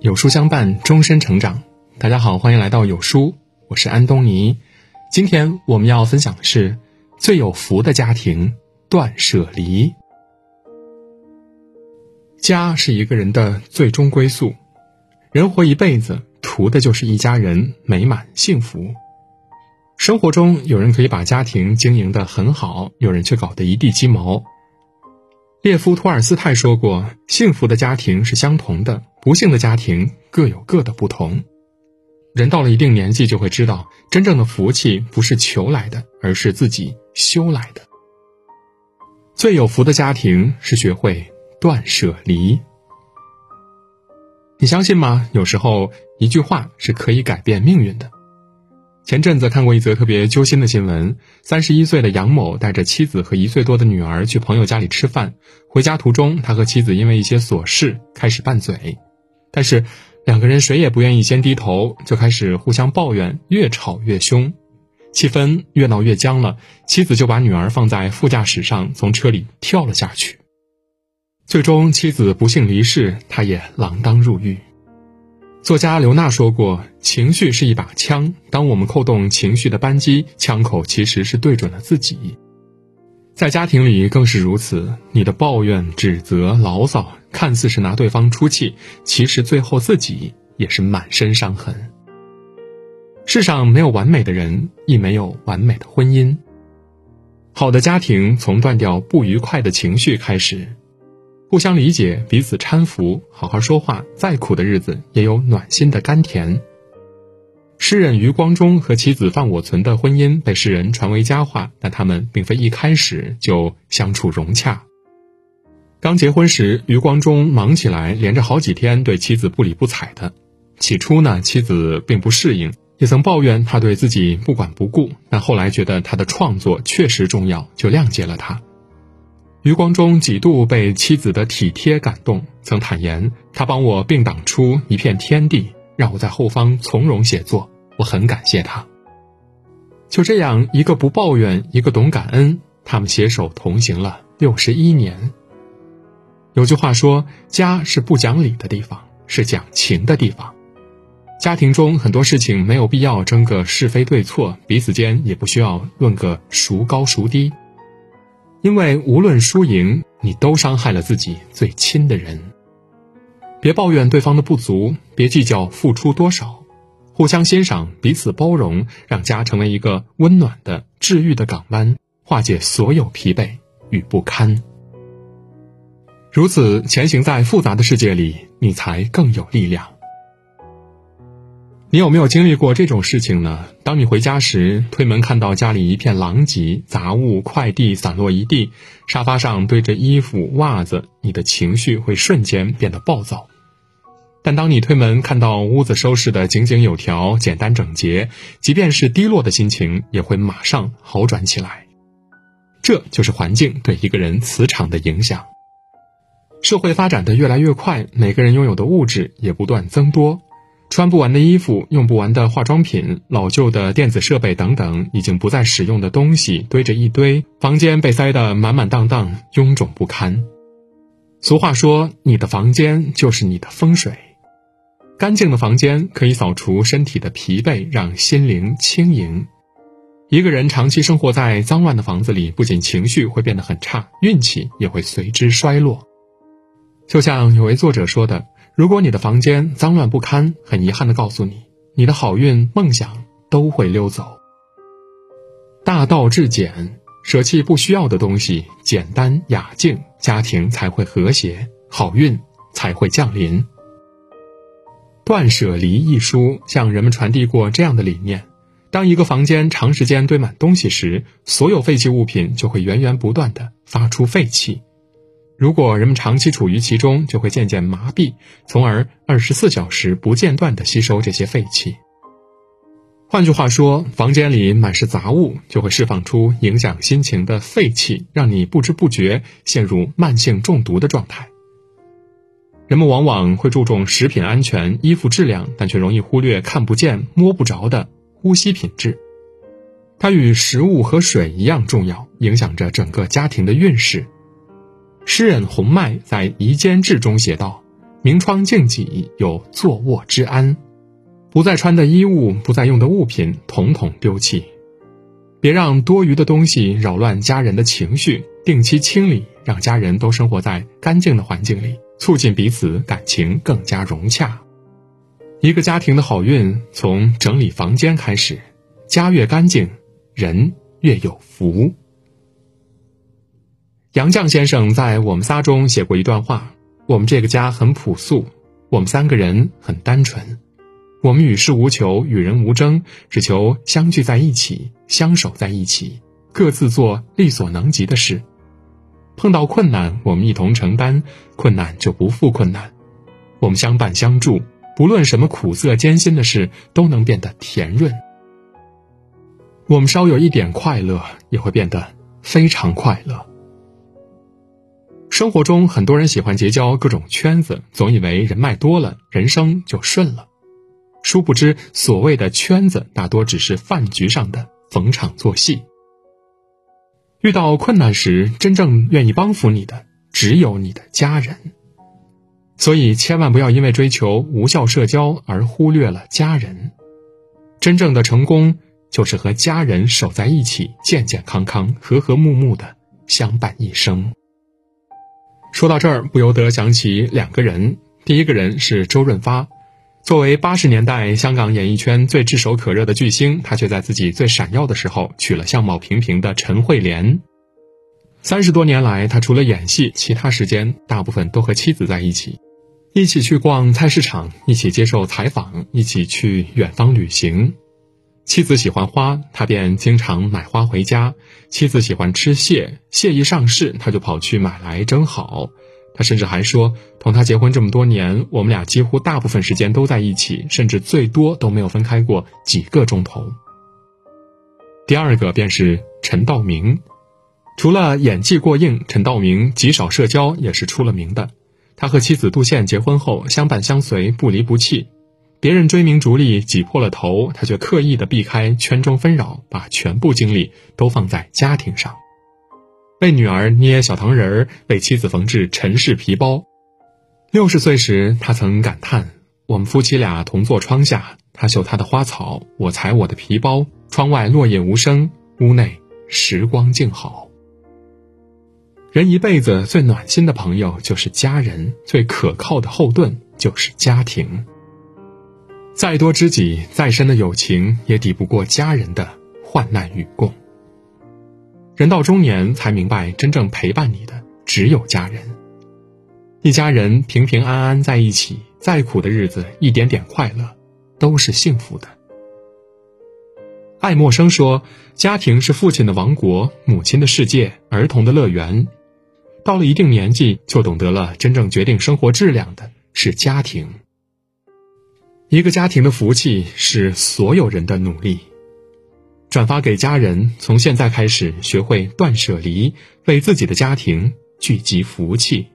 有书相伴，终身成长。大家好，欢迎来到有书，我是安东尼。今天我们要分享的是最有福的家庭——断舍离。家是一个人的最终归宿，人活一辈子，图的就是一家人美满幸福。生活中，有人可以把家庭经营的很好，有人却搞得一地鸡毛。列夫·托尔斯泰说过：“幸福的家庭是相同的，不幸的家庭各有各的不同。”人到了一定年纪，就会知道，真正的福气不是求来的，而是自己修来的。最有福的家庭是学会。断舍离，你相信吗？有时候一句话是可以改变命运的。前阵子看过一则特别揪心的新闻：三十一岁的杨某带着妻子和一岁多的女儿去朋友家里吃饭，回家途中，他和妻子因为一些琐事开始拌嘴，但是两个人谁也不愿意先低头，就开始互相抱怨，越吵越凶，气氛越闹越僵了。妻子就把女儿放在副驾驶上，从车里跳了下去。最终，妻子不幸离世，他也锒铛入狱。作家刘娜说过：“情绪是一把枪，当我们扣动情绪的扳机，枪口其实是对准了自己。”在家庭里更是如此，你的抱怨、指责、牢骚，看似是拿对方出气，其实最后自己也是满身伤痕。世上没有完美的人，亦没有完美的婚姻。好的家庭从断掉不愉快的情绪开始。互相理解，彼此搀扶，好好说话，再苦的日子也有暖心的甘甜。诗人余光中和妻子范我存的婚姻被世人传为佳话，但他们并非一开始就相处融洽。刚结婚时，余光中忙起来，连着好几天对妻子不理不睬的。起初呢，妻子并不适应，也曾抱怨他对自己不管不顾，但后来觉得他的创作确实重要，就谅解了他。余光中几度被妻子的体贴感动，曾坦言：“他帮我并挡出一片天地，让我在后方从容写作，我很感谢他。”就这样，一个不抱怨，一个懂感恩，他们携手同行了六十一年。有句话说：“家是不讲理的地方，是讲情的地方。”家庭中很多事情没有必要争个是非对错，彼此间也不需要论个孰高孰低。因为无论输赢，你都伤害了自己最亲的人。别抱怨对方的不足，别计较付出多少，互相欣赏，彼此包容，让家成为一个温暖的、治愈的港湾，化解所有疲惫与不堪。如此前行在复杂的世界里，你才更有力量。你有没有经历过这种事情呢？当你回家时，推门看到家里一片狼藉，杂物、快递散落一地，沙发上堆着衣服、袜子，你的情绪会瞬间变得暴躁。但当你推门看到屋子收拾得井井有条、简单整洁，即便是低落的心情也会马上好转起来。这就是环境对一个人磁场的影响。社会发展的越来越快，每个人拥有的物质也不断增多。穿不完的衣服，用不完的化妆品，老旧的电子设备等等，已经不再使用的东西堆着一堆，房间被塞得满满当当，臃肿不堪。俗话说：“你的房间就是你的风水。”干净的房间可以扫除身体的疲惫，让心灵轻盈。一个人长期生活在脏乱的房子里，不仅情绪会变得很差，运气也会随之衰落。就像有位作者说的。如果你的房间脏乱不堪，很遗憾的告诉你，你的好运、梦想都会溜走。大道至简，舍弃不需要的东西，简单雅静，家庭才会和谐，好运才会降临。《断舍离》一书向人们传递过这样的理念：当一个房间长时间堆满东西时，所有废弃物品就会源源不断的发出废气。如果人们长期处于其中，就会渐渐麻痹，从而二十四小时不间断地吸收这些废气。换句话说，房间里满是杂物，就会释放出影响心情的废气，让你不知不觉陷入慢性中毒的状态。人们往往会注重食品安全、衣服质量，但却容易忽略看不见、摸不着的呼吸品质。它与食物和水一样重要，影响着整个家庭的运势。诗人洪迈在《夷坚志》中写道：“明窗净几，有坐卧之安。不再穿的衣物，不再用的物品，统统丢弃。别让多余的东西扰乱家人的情绪，定期清理，让家人都生活在干净的环境里，促进彼此感情更加融洽。一个家庭的好运，从整理房间开始。家越干净，人越有福。”杨绛先生在《我们仨》中写过一段话：“我们这个家很朴素，我们三个人很单纯，我们与世无求，与人无争，只求相聚在一起，相守在一起，各自做力所能及的事。碰到困难，我们一同承担，困难就不负困难。我们相伴相助，不论什么苦涩艰辛的事，都能变得甜润。我们稍有一点快乐，也会变得非常快乐。”生活中，很多人喜欢结交各种圈子，总以为人脉多了，人生就顺了。殊不知，所谓的圈子，大多只是饭局上的逢场作戏。遇到困难时，真正愿意帮扶你的，只有你的家人。所以，千万不要因为追求无效社交而忽略了家人。真正的成功，就是和家人守在一起，健健康康、和和睦睦的相伴一生。说到这儿，不由得想起两个人。第一个人是周润发，作为八十年代香港演艺圈最炙手可热的巨星，他却在自己最闪耀的时候娶了相貌平平的陈慧莲。三十多年来，他除了演戏，其他时间大部分都和妻子在一起，一起去逛菜市场，一起接受采访，一起去远方旅行。妻子喜欢花，他便经常买花回家；妻子喜欢吃蟹，蟹一上市，他就跑去买来蒸好。他甚至还说，同他结婚这么多年，我们俩几乎大部分时间都在一起，甚至最多都没有分开过几个钟头。第二个便是陈道明，除了演技过硬，陈道明极少社交也是出了名的。他和妻子杜宪结婚后，相伴相随，不离不弃。别人追名逐利挤破了头，他却刻意的避开圈中纷扰，把全部精力都放在家庭上，为女儿捏小糖人儿，为妻子缝制陈氏皮包。六十岁时，他曾感叹：“我们夫妻俩同坐窗下，他绣他的花草，我裁我的皮包。窗外落叶无声，屋内时光静好。”人一辈子最暖心的朋友就是家人，最可靠的后盾就是家庭。再多知己，再深的友情，也抵不过家人的患难与共。人到中年才明白，真正陪伴你的只有家人。一家人平平安安在一起，再苦的日子，一点点快乐，都是幸福的。爱默生说：“家庭是父亲的王国，母亲的世界，儿童的乐园。到了一定年纪，就懂得了，真正决定生活质量的是家庭。”一个家庭的福气是所有人的努力。转发给家人，从现在开始学会断舍离，为自己的家庭聚集福气。